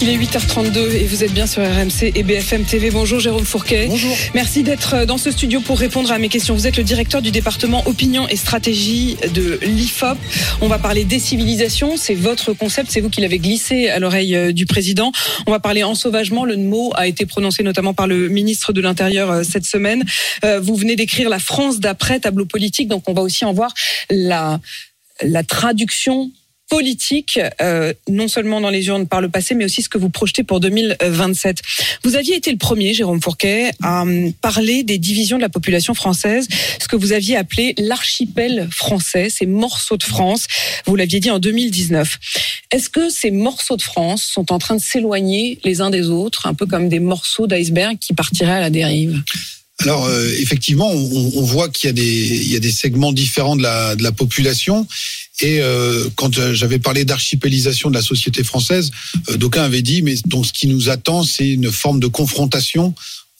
Il est 8h32 et vous êtes bien sur RMC et BFM TV. Bonjour Jérôme Fourquet. Bonjour. Merci d'être dans ce studio pour répondre à mes questions. Vous êtes le directeur du département opinion et stratégie de l'IFOP. On va parler décivilisation. C'est votre concept. C'est vous qui l'avez glissé à l'oreille euh, du président. On va parler ensauvagement. Le mot a été prononcé notamment par le ministre de l'Intérieur euh, cette semaine. Euh, vous venez d'écrire la France d'après tableau politique. Donc on va aussi en voir la, la traduction politique, euh, non seulement dans les urnes par le passé, mais aussi ce que vous projetez pour 2027. Vous aviez été le premier, Jérôme Fourquet, à hum, parler des divisions de la population française, ce que vous aviez appelé l'archipel français, ces morceaux de France. Vous l'aviez dit en 2019. Est-ce que ces morceaux de France sont en train de s'éloigner les uns des autres, un peu comme des morceaux d'iceberg qui partiraient à la dérive? Alors euh, effectivement, on, on voit qu'il y a des il y a des segments différents de la de la population. Et euh, quand j'avais parlé d'archipélisation de la société française, euh, d'aucuns avaient dit mais donc ce qui nous attend, c'est une forme de confrontation.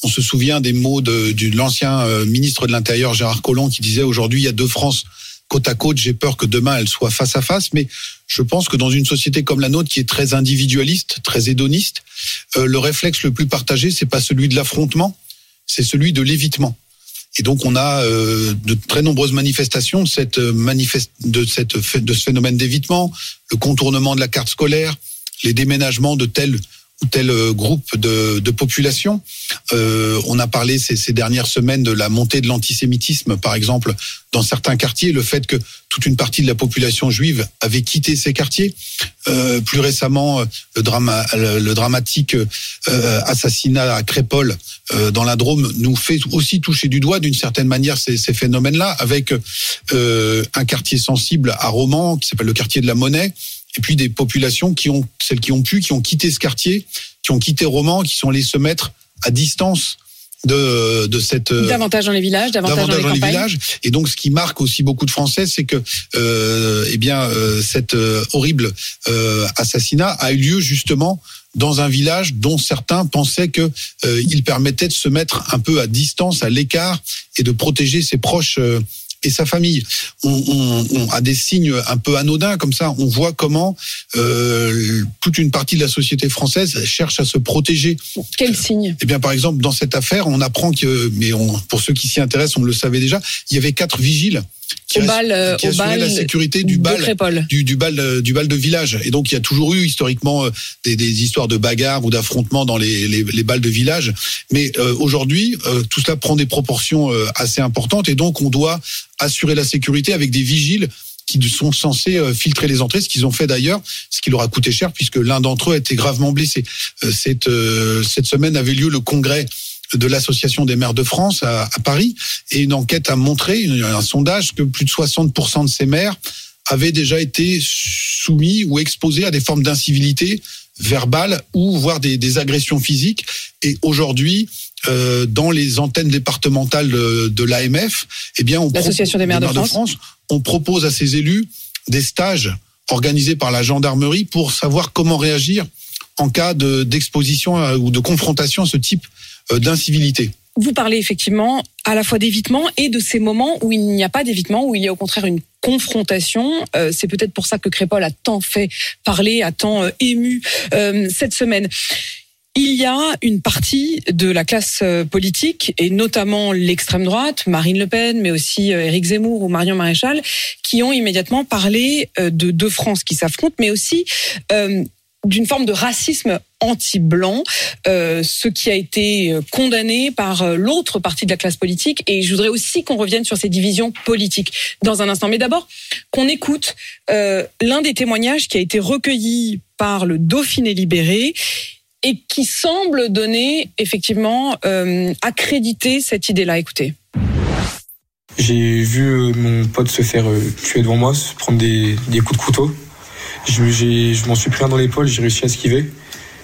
On se souvient des mots de, de l'ancien euh, ministre de l'Intérieur Gérard Collomb qui disait aujourd'hui il y a deux France côte à côte. J'ai peur que demain elles soient face à face, mais je pense que dans une société comme la nôtre qui est très individualiste, très hédoniste, euh, le réflexe le plus partagé c'est pas celui de l'affrontement, c'est celui de l'évitement. Et donc on a euh, de très nombreuses manifestations de, cette de, cette, ce phénomène d'évitement, le contournement de la carte scolaire, les déménagements de tel ou tel groupe de, de population. Euh, on a parlé ces, ces, dernières semaines de la montée de l'antisémitisme, par exemple, dans certains quartiers, le fait que toute une partie de la population juive avait quitté ces quartiers. Euh, plus récemment, le, drama, le, le dramatique euh, assassinat à Crépole euh, dans la Drôme nous fait aussi toucher du doigt d'une certaine manière ces, ces phénomènes-là, avec euh, un quartier sensible à Romans qui s'appelle le quartier de la Monnaie et puis des populations qui ont, celles qui ont pu, qui ont quitté ce quartier, qui ont quitté Romans, qui sont allées se mettre à distance de, de cette davantage dans les villages, davantage, davantage dans, les, dans les villages. Et donc, ce qui marque aussi beaucoup de Français, c'est que, euh, eh bien, euh, cet euh, horrible assassinat a eu lieu justement dans un village dont certains pensaient que euh, il permettait de se mettre un peu à distance, à l'écart, et de protéger ses proches et sa famille. On, on, on, a des signes un peu anodins comme ça. On voit comment euh, toute une partie de la société française cherche à se protéger. Quel signe? Eh bien, par exemple, dans cette affaire, on apprend que, mais on, pour ceux qui s'y intéressent, on le savait déjà, il y avait quatre vigiles qui, au bal, qui au bal la sécurité du bal, du, du, bal, du bal de village. Et donc, il y a toujours eu historiquement des, des histoires de bagarres ou d'affrontements dans les, les, les, balles de village. Mais euh, aujourd'hui, euh, tout cela prend des proportions euh, assez importantes, et donc on doit assurer la sécurité avec des vigiles qui sont censés filtrer les entrées, ce qu'ils ont fait d'ailleurs, ce qui leur a coûté cher puisque l'un d'entre eux a été gravement blessé. Cette, cette semaine avait lieu le congrès de l'Association des maires de France à, à, Paris et une enquête a montré, un sondage, que plus de 60% de ces maires avaient déjà été soumis ou exposés à des formes d'incivilité verbale ou voire des, des agressions physiques. Et aujourd'hui, euh, dans les antennes départementales de, de l'AMF, eh bien, on l'Association des maires, des maires de, France. de France, on propose à ces élus des stages organisés par la gendarmerie pour savoir comment réagir en cas d'exposition ou de confrontation à ce type d'incivilité. Vous parlez effectivement à la fois d'évitement et de ces moments où il n'y a pas d'évitement, où il y a au contraire une confrontation. Euh, c'est peut-être pour ça que Crépol a tant fait parler, a tant euh, ému euh, cette semaine. Il y a une partie de la classe euh, politique, et notamment l'extrême droite, Marine Le Pen, mais aussi euh, Éric Zemmour ou Marion Maréchal, qui ont immédiatement parlé de deux France qui s'affrontent, mais aussi euh, d'une forme de racisme anti-blanc, euh, ce qui a été condamné par l'autre partie de la classe politique. Et je voudrais aussi qu'on revienne sur ces divisions politiques dans un instant. Mais d'abord, qu'on écoute euh, l'un des témoignages qui a été recueilli par le Dauphiné libéré et qui semble donner effectivement euh, accréditer cette idée-là. Écoutez. J'ai vu mon pote se faire tuer devant moi, se prendre des coups de couteau. Je, je m'en suis pris un dans l'épaule, j'ai réussi à esquiver.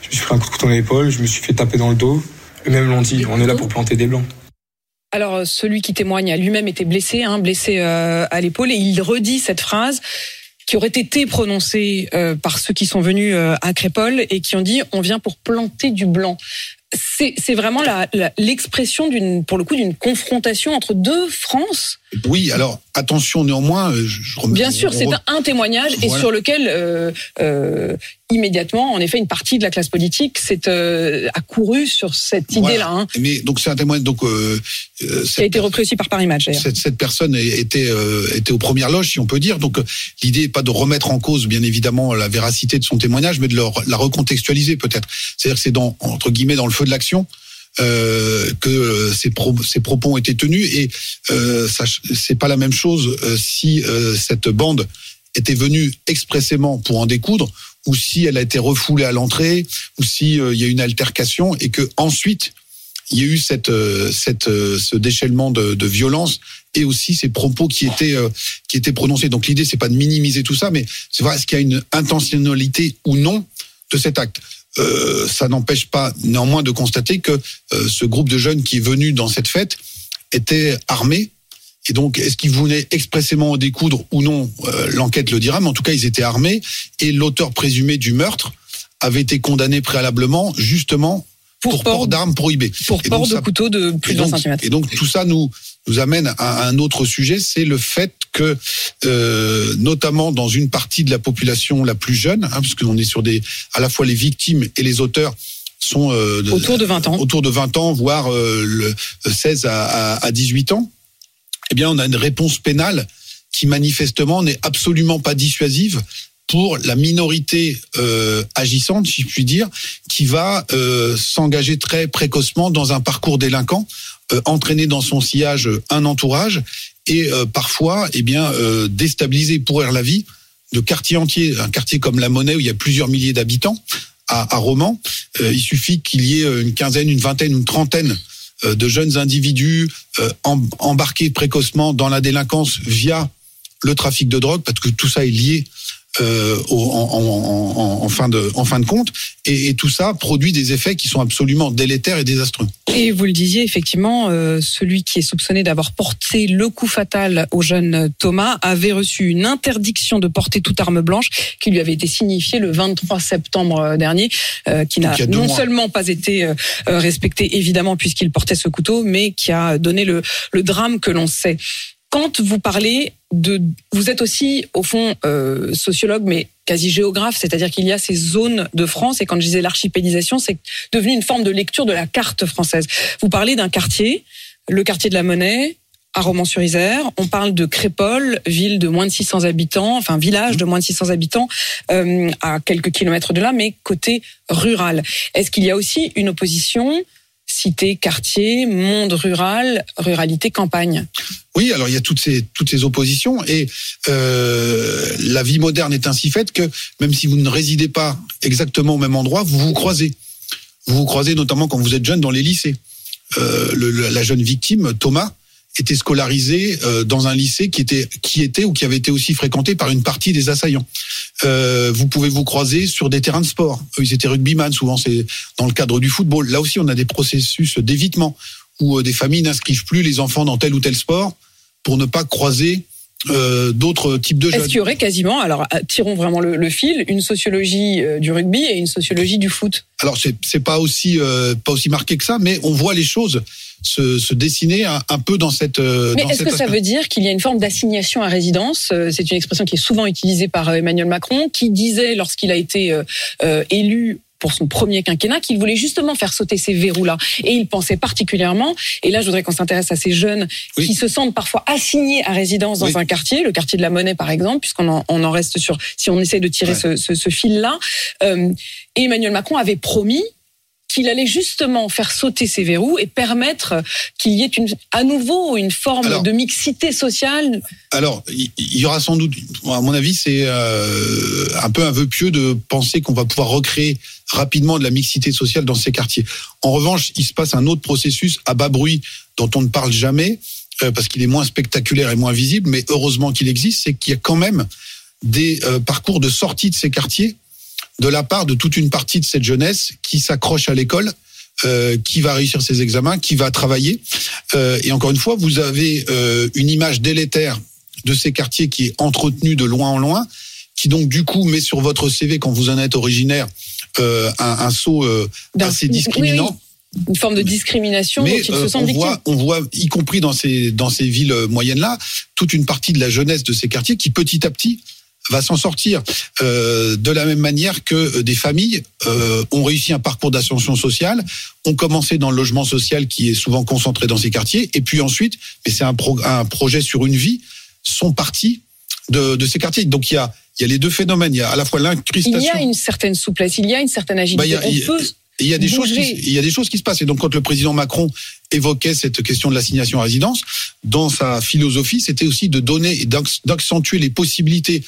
Je me suis pris un coup de couteau dans l'épaule, je me suis fait taper dans le dos. Eux-mêmes l'ont dit, on est là pour planter des blancs. Alors, celui qui témoigne a lui-même été blessé, hein, blessé euh, à l'épaule, et il redit cette phrase qui aurait été prononcée euh, par ceux qui sont venus euh, à Crépole et qui ont dit on vient pour planter du blanc. c'est vraiment la- la- l'expression d'une, pour le coup, d'une confrontation entre deux France. Oui, alors attention néanmoins. euh, Je, remets- Bien sûr, c'est un, témoignage et sur lequel euh, euh, immédiatement, en effet, une partie de la classe politique s'est euh, accourue sur cette Voilà. idée-là, hein, Mais donc c'est un témoignage. Donc euh, euh, qui a été repris aussi par Paris Match. cette, cette personne était euh, était aux premières loges, si on peut dire. Donc l'idée n'est pas de remettre en cause, bien évidemment, la véracité de son témoignage, mais de la recontextualiser peut-être. C'est-à-dire que c'est dans entre guillemets dans le feu de l'action. Euh, que ces, pro- ces propos ont été tenus et euh, c'est pas la même chose euh, si euh, cette bande était venue expressément pour en découdre ou si elle a été refoulée à l'entrée ou si il y a une altercation et que ensuite il y a eu cette, cette, ce déchaînement de, de violence et aussi ces propos qui étaient, qui étaient prononcés. Donc l'idée, c'est pas de minimiser tout ça, mais c'est vrai, est-ce qu'il y a une intentionnalité ou non de cet acte? Euh, Ça n'empêche pas néanmoins de constater que euh, ce groupe de jeunes qui est venu dans cette fête était armé. Et donc, est-ce qu'ils voulaient expressément en découdre ou non Euh, L'enquête le dira, mais en tout cas, ils étaient armés. Et l'auteur présumé du meurtre avait été condamné préalablement, justement, Pour pour, port- port d'armes prohibées. Pour Et port donc, de ça- couteau de plus et de 20 donc, cm. et donc tout ça nous nous amène à un autre sujet, c'est le fait que, euh, notamment dans une partie de la population la plus jeune, hein, parce qu'on est sur des, à la fois les victimes et les auteurs sont euh, Autour de 20 ans. autour de 20 ans, voire euh, le 16 à, à, à 18 ans. Eh bien, on a une réponse pénale qui manifestement n'est absolument pas dissuasive pour la minorité euh, agissante, si je puis dire, qui va euh, s'engager très précocement dans un parcours délinquant, entraîner dans son sillage un entourage et euh, parfois, eh bien, euh, déstabiliser, pourrir la vie de quartiers entiers. Un quartier comme La Monnaie où il y a plusieurs milliers d'habitants à, Romans, euh, il suffit qu'il y ait une quinzaine, une vingtaine, une trentaine euh, de jeunes individus euh, em- embarqués précocement dans la délinquance via le trafic de drogue, parce que tout ça est lié euh, en, en- en- en fin de, en fin de compte, et, et tout ça produit des effets qui sont absolument délétères et désastreux. Et vous le disiez, effectivement, euh, celui qui est soupçonné d'avoir porté le coup fatal au jeune Thomas avait reçu une interdiction de porter toute arme blanche qui lui avait été signifiée le 23 septembre dernier, euh, qui n'a non mois. seulement pas été euh, euh, respecté, évidemment, puisqu'il portait ce couteau, mais qui a donné le, le drame que l'on sait. Quand vous parlez de... Vous êtes aussi, au fond, euh, sociologue, mais quasi géographe, c'est-à-dire qu'il y a ces zones de France, et quand je disais l'archipélisation, c'est devenu une forme de lecture de la carte française. Vous parlez d'un quartier, le quartier de la Monnaie, à Romans-sur-Isère. On parle de Crépole, ville de moins de 600 habitants, enfin village de moins de 600 habitants, euh, à quelques kilomètres de là, mais côté rural. Est-ce qu'il y a aussi une opposition cité, quartier, monde rural, ruralité, campagne Oui, alors il y a toutes ces toutes ces oppositions et euh, la vie moderne est ainsi faite que même si vous ne résidez pas exactement au même endroit, vous vous croisez. Vous vous croisez notamment quand vous êtes jeune dans les lycées. Euh, la jeune victime Thomas était scolarisé euh, dans un lycée qui était qui était ou qui avait été aussi fréquenté par une partie des assaillants. Euh, vous pouvez vous croiser sur des terrains de sport. Eux, ils étaient rugbyman, souvent c'est dans le cadre du football. Là aussi, on a des processus d'évitement où euh, des familles n'inscrivent plus les enfants dans tel ou tel sport pour ne pas croiser euh, d'autres types de Est-ce jeunes. qu'il y aurait quasiment, alors euh, tirons vraiment le, le fil, une sociologie euh, du rugby et une sociologie du foot? Alors c'est c'est pas aussi euh, pas aussi marqué que ça, mais on voit les choses se, se dessiner un, un peu dans cette. Mais est-ce que ça veut dire qu'il y a une forme d'assignation à résidence? C'est une expression qui est souvent utilisée par Emmanuel Macron, qui disait lorsqu'il a été élu pour son premier quinquennat qu'il voulait justement faire sauter ces verrous-là. Et il pensait particulièrement, et là je voudrais qu'on s'intéresse à ces jeunes Oui. qui se sentent parfois assignés à résidence dans Oui. un quartier, le quartier de la Monnaie par exemple, puisqu'on en, on en reste sur, si on essaie de tirer Ouais. ce, ce, ce fil-là. Euh, Emmanuel Macron avait promis qu'il allait justement faire sauter ces verrous et permettre qu'il y ait une, à nouveau une forme Alors- de mixité sociale. Alors, il il y aura sans doute, à mon avis, c'est euh, un peu un vœu pieux de penser qu'on va pouvoir recréer rapidement de la mixité sociale dans ces quartiers. En revanche, il se passe un autre processus à bas bruit dont on ne parle jamais euh, parce qu'il est moins spectaculaire et moins visible, mais heureusement qu'il existe, c'est qu'il y a quand même des euh, parcours de sortie de ces quartiers de la part de toute une partie de cette jeunesse qui s'accroche à l'école, euh, qui va réussir ses examens, qui va travailler. Euh, et encore une fois, vous avez euh, une image délétère de ces quartiers qui est entretenue de loin en loin, qui donc du coup met sur votre CV quand vous en êtes originaire euh, un, un saut euh, assez oui, discriminant. une forme de discrimination Mais dont il euh, se sent on, voit, on voit, y compris dans ces, dans ces villes euh, moyennes-là, toute une partie de la jeunesse de ces quartiers qui, petit à petit, va s'en sortir. Euh, de la même manière que euh, des familles euh, ont réussi un parcours d'ascension sociale, ont commencé dans le logement social qui est souvent concentré dans ces quartiers, et puis ensuite, mais c'est un, pro- un projet sur une vie, sont partis de, de ces quartiers. Donc il y a, il y a les deux phénomènes. Il y a à la fois Il l'incrustation. y a une certaine souplesse, il y a une certaine agilité. Bah, il y a- On il y a- peut Et il y a des choses qui, il y a des choses qui se passent. Et donc, quand le président Macron évoquait cette question de l'assignation à résidence, dans sa philosophie, c'était aussi de donner et d'acc- d'accentuer les possibilités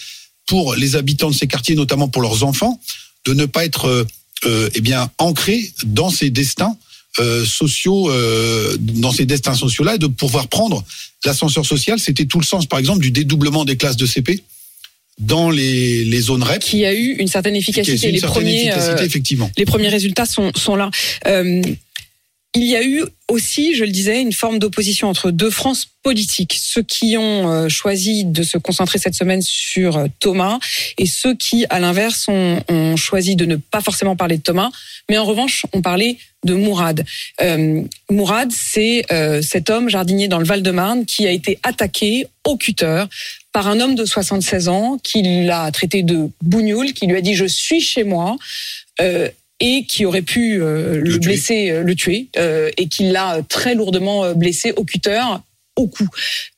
pour les habitants de ces quartiers, notamment pour leurs enfants, de ne pas être, euh, euh, eh bien, ancrés dans ces destins euh, sociaux, euh, dans ces destins sociaux-là, et de pouvoir prendre l'ascenseur social. C'était tout le sens, par exemple, du dédoublement des classes de CP dans les, les zones REP. qui a eu une certaine efficacité. une Les certaine premiers, efficacité, euh, effectivement. les premiers résultats sont, sont là. Il y a eu aussi, je le disais, une forme d'opposition entre deux France politiques. Ceux qui ont euh, choisi de se concentrer cette semaine sur euh, Thomas et ceux qui, à l'inverse, ont, choisi de ne pas forcément parler de Thomas, mais en revanche, ont parlé de Mourad. Euh, Mourad, c'est cet homme jardinier dans le Val-de-Marne qui a été attaqué au cutter par un homme de 76 ans qui l'a traité de bougnoul, qui lui a dit je suis chez moi. Et qui aurait pu euh, le, blesser, euh, le tuer, euh, et qui l'a très lourdement euh, blessé au cutter, au cou.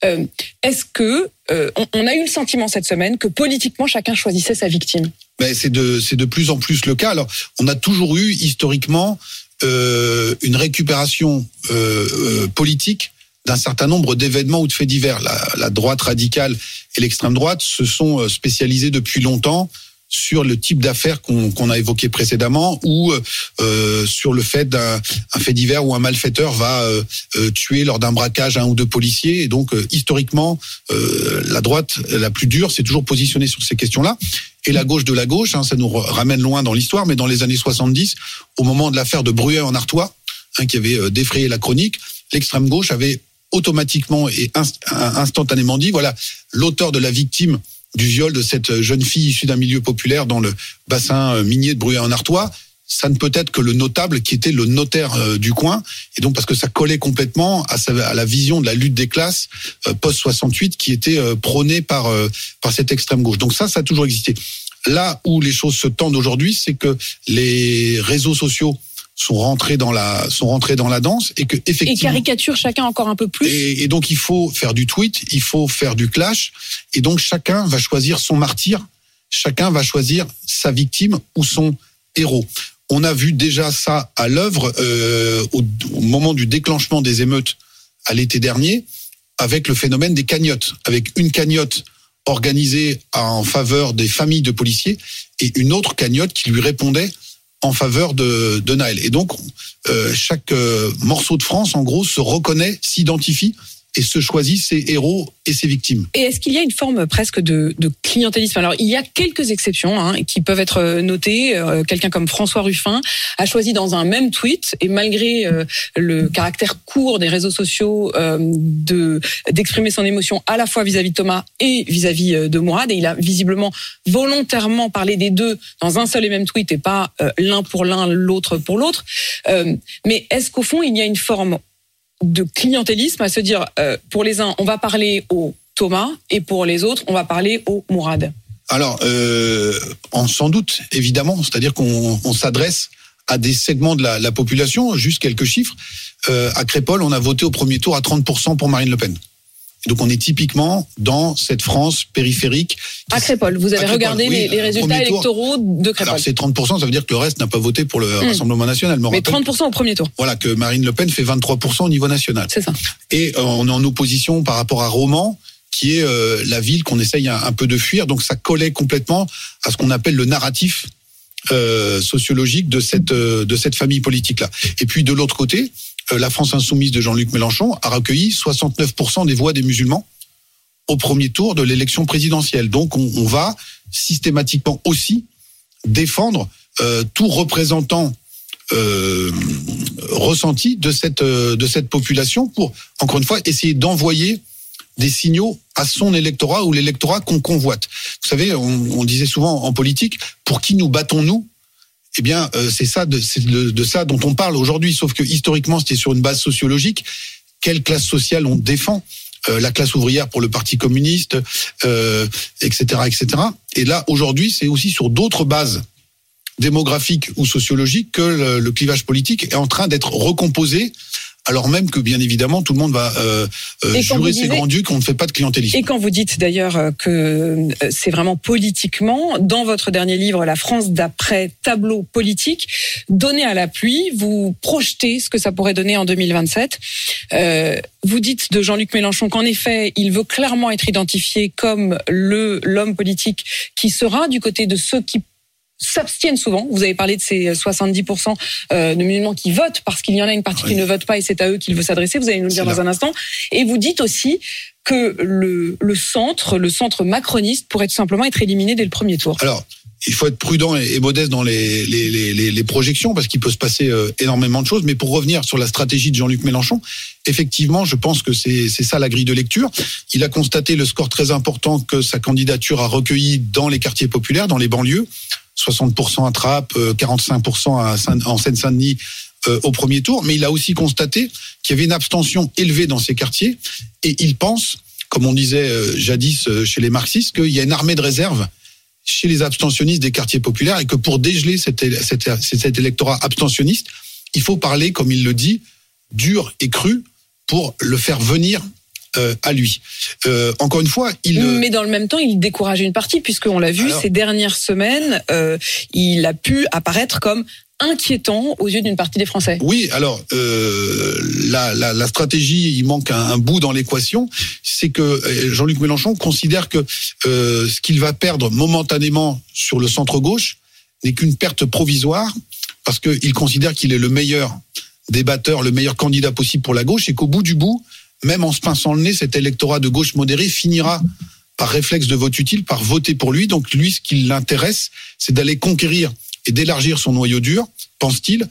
Euh, Est-ce que euh, on, on a eu le sentiment cette semaine que politiquement chacun choisissait sa victime? Mais c'est de c'est de plus en plus le cas. Alors, on a toujours eu historiquement euh, une récupération euh, euh, politique d'un certain nombre d'événements ou de faits divers. La, la droite radicale et l'extrême droite se sont euh, spécialisés depuis longtemps sur le type d'affaires qu'on a évoqué précédemment ou euh, sur le fait d'un un fait divers où un malfaiteur va euh, euh, tuer lors d'un braquage un ou deux policiers. Et donc euh, historiquement euh, la droite la plus dure s'est toujours positionnée sur ces questions-là. Et la gauche de la gauche hein, ça nous ramène loin dans l'histoire mais dans les années 70 au moment de l'affaire de Bruet en Artois hein, qui avait euh, défrayé la chronique l'extrême gauche avait automatiquement et inst- instantanément dit voilà l'auteur de la victime du viol de cette jeune fille issue d'un milieu populaire dans le bassin euh, minier de Bruyères-en-Artois, ça ne peut être que le notable qui était le notaire euh, du coin. Et donc, parce que ça collait complètement à, la vision de la lutte des classes euh, post-68 qui était prônée par, par cette extrême gauche. Donc ça, ça a toujours existé. Là où les choses se tendent aujourd'hui, c'est que les réseaux sociaux sont rentrés dans la sont rentrés dans la danse et que Et effectivement caricature chacun encore un peu plus. Et, et donc il faut faire du tweet, il faut faire du clash, et donc chacun va choisir son martyr, chacun va choisir sa victime ou son héros. On a vu déjà ça à l'œuvre euh, au, au moment du déclenchement des émeutes à l'été dernier, avec le phénomène des cagnottes, avec une cagnotte organisée en faveur des familles de policiers et une autre cagnotte qui lui répondait en faveur de, de Naël. Et donc, euh, chaque euh, morceau de France, en gros, se reconnaît, s'identifie et se choisit ses héros et ses victimes. Et est-ce qu'il y a une forme presque de, de clientélisme? Alors, il y a quelques exceptions hein, qui peuvent être euh, notées. Euh, Quelqu'un comme François Ruffin a choisi dans un même tweet, et malgré euh, le caractère court des réseaux sociaux, euh, de d'exprimer son émotion à la fois vis-à-vis de Thomas et vis-à-vis euh, de Mourad. Et il a visiblement volontairement parlé des deux dans un seul et même tweet, et pas euh, l'un pour l'un, l'autre pour l'autre. Mais est-ce qu'au fond, il y a une forme de clientélisme à se dire euh, pour les uns on va parler au Thomas et pour les autres on va parler au Mourad. Alors, euh, en sans doute, évidemment, c'est-à-dire qu'on on s'adresse à des segments de la, la population. Juste quelques chiffres. Euh, à Crépol, on a voté au premier tour à 30% pour Marine Le Pen. Donc on est typiquement dans cette France périphérique. À Crépol, vous avez regardé oui, les, les résultats tour. électoraux de Crépol. Alors c'est 30%, ça veut dire que le reste n'a pas voté pour le Rassemblement national. Mais rappelle 30% au premier tour, Voilà, que Marine Le Pen fait 23% au niveau national. c'est ça. Et euh, on est en opposition par rapport à Romans, qui est euh, la ville qu'on essaye un, un peu de fuir. Donc ça collait complètement à ce qu'on appelle le narratif euh, sociologique de cette euh, de cette famille politique là. Et puis de l'autre côté, la France insoumise de Jean-Luc Mélenchon a recueilli 69% des voix des musulmans au premier tour de l'élection présidentielle. Donc on, va systématiquement aussi défendre euh, tout représentant euh, ressenti de cette euh, de cette population pour encore une fois essayer d'envoyer des signaux à son électorat ou l'électorat qu'on convoite. Vous savez, on disait souvent en politique, pour qui nous battons-nous eh bien, euh, c'est de, ça dont on parle aujourd'hui. Sauf que historiquement, c'était sur une base sociologique. Quelle classe sociale on défend? Euh, La classe ouvrière pour le Parti communiste, euh, etc., etc. Et là, aujourd'hui, c'est aussi sur d'autres bases démographiques ou sociologiques que le clivage politique est en train d'être recomposé. Alors même que bien évidemment tout le monde va euh, euh, jurer ses grands ducs qu'on ne fait pas de clientélisme. Et quand vous dites d'ailleurs euh, que euh, c'est vraiment politiquement, dans votre dernier livre, La France d'après tableau politique, donné à la pluie, vous projetez ce que ça pourrait donner en 2027. Euh, vous dites de Jean-Luc Mélenchon qu'en effet, il veut clairement être identifié comme le l'homme politique qui sera du côté de ceux qui s'abstiennent souvent. Vous avez parlé de ces 70% euh, de musulmans qui votent parce qu'il y en a une partie qui ne vote pas et c'est à eux qu'il veut s'adresser. Vous allez nous le dire dans un instant. Et vous dites aussi que le, le centre, le centre macroniste pourrait tout simplement être éliminé dès le premier tour. Alors, il faut être prudent et, modeste dans les, les, les, les- projections parce qu'il peut se passer euh, énormément de choses. Mais pour revenir sur la stratégie de Jean-Luc Mélenchon, effectivement, je pense que c'est ça la grille de lecture. Il a constaté le score très important que sa candidature a recueilli dans les quartiers populaires, dans les banlieues. 60% à Trappes, euh, 45% à Saint- en Seine-Saint-Denis euh, au premier tour. Mais il a aussi constaté qu'il y avait une abstention élevée dans ces quartiers. Et il pense, comme on disait euh, jadis euh, chez les marxistes, qu'il y a une armée de réserve chez les abstentionnistes des quartiers populaires et que pour dégeler cet, éle- cet, cet électorat abstentionniste, il faut parler, comme il le dit, dur et cru pour le faire venir euh, à lui. Euh, encore une fois, il... Mais dans le même temps, il décourage une partie, puisqu'on l'a vu Alors- ces dernières semaines, euh, il a pu apparaître comme inquiétant aux yeux d'une partie des Français. Oui, alors euh, la, la, la stratégie, il manque un, bout dans l'équation, c'est que euh, Jean-Luc Mélenchon considère que euh, ce qu'il va perdre momentanément sur le centre gauche n'est qu'une perte provisoire, parce qu'il considère qu'il est le meilleur débatteur, le meilleur candidat possible pour la gauche, et qu'au bout du bout, même en se pinçant le nez, cet électorat de gauche modéré finira par réflexe de vote utile, par voter pour lui. Donc lui, ce qui l'intéresse, c'est d'aller conquérir et d'élargir son noyau dur, pense-t-il,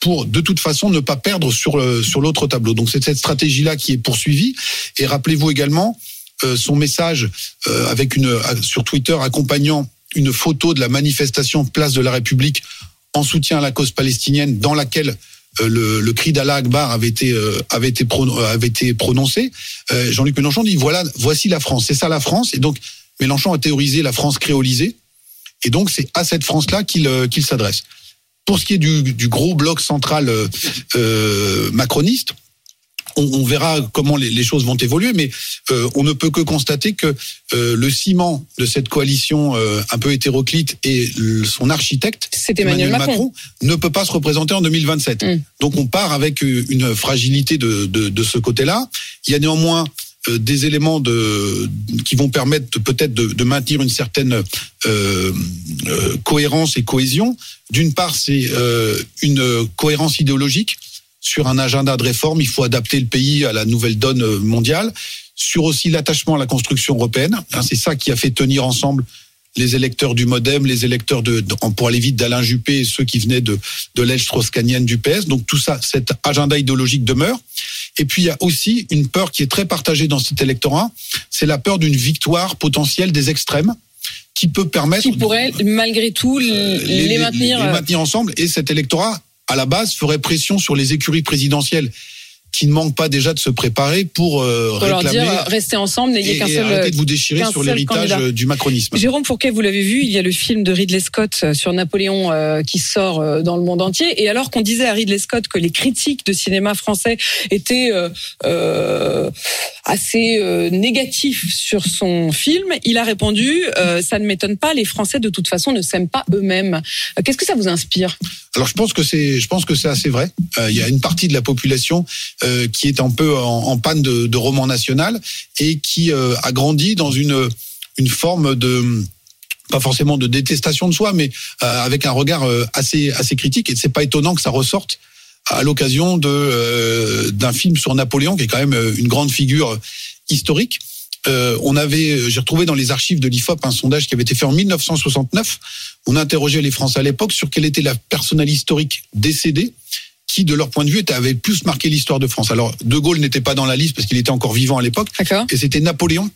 pour de toute façon ne pas perdre sur sur l'autre tableau. Donc c'est cette stratégie-là qui est poursuivie. Et rappelez-vous également euh, son message euh, avec une euh, sur Twitter accompagnant une photo de la manifestation Place de la République en soutien à la cause palestinienne, dans laquelle le, cri d'Allah Akbar avait été avait été prononcé. Jean-Luc Mélenchon dit voilà voici la France, c'est ça la France. Et donc Mélenchon a théorisé la France créolisée. Et donc c'est à cette France-là qu'il euh, s'adresse. Pour ce qui est du, du gros bloc central euh, euh, macroniste, on, on verra comment les, les choses vont évoluer, mais euh, on ne peut que constater que euh, le ciment de cette coalition euh, un peu hétéroclite et le- son architecte, C'est Emmanuel, Macron. ne peut pas se représenter en 2027. Mm. Donc on part avec une fragilité de, de, de ce côté-là. Il y a néanmoins des éléments de, qui vont permettre peut-être de, de maintenir une certaine euh, euh, cohérence et cohésion. D'une part, c'est euh, une cohérence idéologique sur un agenda de réforme. Il faut adapter le pays à la nouvelle donne euh, mondiale. Sur aussi l'attachement à la construction européenne. Hein, c'est ça qui a fait tenir ensemble les électeurs du MoDem, les électeurs de, de- pour aller vite d'Alain Juppé et ceux qui venaient de, de l'aile strauss-kahnienne du PS. Donc tout ça, cet agenda idéologique demeure. Et puis il y a aussi une peur qui est très partagée dans cet électorat, c'est la peur d'une victoire potentielle des extrêmes qui peut permettre Qui pourrait, malgré tout, euh, les, les maintenir. les euh, maintenir ensemble. Et cet électorat, à la base, ferait pression sur les écuries présidentielles qui ne manquent pas déjà de se préparer pour, euh, pour leur réclamer dire, euh, restez ensemble, n'ayez qu'un seul. arrêtez de vous déchirer sur l'héritage euh, du macronisme. Jérôme Fourquet, vous l'avez vu, il y a le film de Ridley Scott euh, sur Napoléon euh, qui sort dans le monde entier. Et alors qu'on disait à Ridley Scott que les critiques de cinéma français étaient euh, assez négatifs sur son film, il a répondu ça ne m'étonne pas, les Français de toute façon ne s'aiment pas eux-mêmes. Qu'est-ce que ça vous inspire? Alors je pense que c'est, je pense que c'est assez vrai. Euh, Il y a une partie de la population euh, qui est un peu en, panne de, de roman national et qui euh, a grandi dans une une forme de pas forcément de détestation de soi, mais avec un regard assez assez critique. Et c'est pas étonnant que ça ressorte à l'occasion de d'un film sur Napoléon, qui est quand même une grande figure historique. Euh, on avait, j'ai retrouvé dans les archives de l'IFOP un sondage qui avait été fait en 1969. On interrogeait les Français à l'époque sur quelle était la personnalité historique décédée qui, de leur point de vue, avait plus marqué l'histoire de France. Alors, De Gaulle n'était pas dans la liste parce qu'il était encore vivant à l'époque, et c'était Napoléon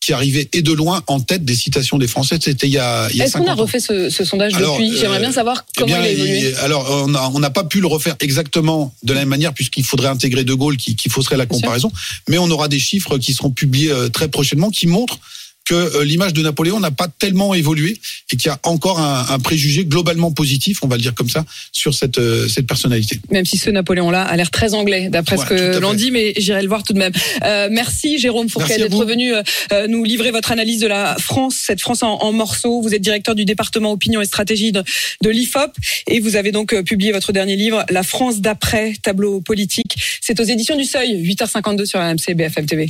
qui arrivait et de loin en tête des citations des Français. C'était il y a, il y a Est-ce qu'on a 50 ans. refait ce, ce sondage Alors, depuis? J'aimerais euh, bien savoir Eh comment bien, il a évolué. alors, on a- on n'a pas pu le refaire exactement de la même manière puisqu'il faudrait intégrer De Gaulle qui, qui fausserait la comparaison. Mais on aura des chiffres qui seront publiés euh, très prochainement qui montrent que euh, l'image de Napoléon n'a pas tellement évolué et qu'il y a encore un, un préjugé globalement positif, on va le dire comme ça, sur cette, euh, cette personnalité. Même si ce Napoléon-là a l'air très anglais, d'après Ouais, ce que l'on dit, mais j'irai le voir tout de même. Euh, merci Jérôme Fourquet d'être venu euh, euh, nous livrer votre analyse de la France, cette France en, en morceaux. Vous êtes directeur du département opinion et stratégie de, de l'IFOP et vous avez donc publié votre dernier livre, La France d'après, tableau politique. C'est aux éditions du Seuil, 8h52 sur RMC BFM TV.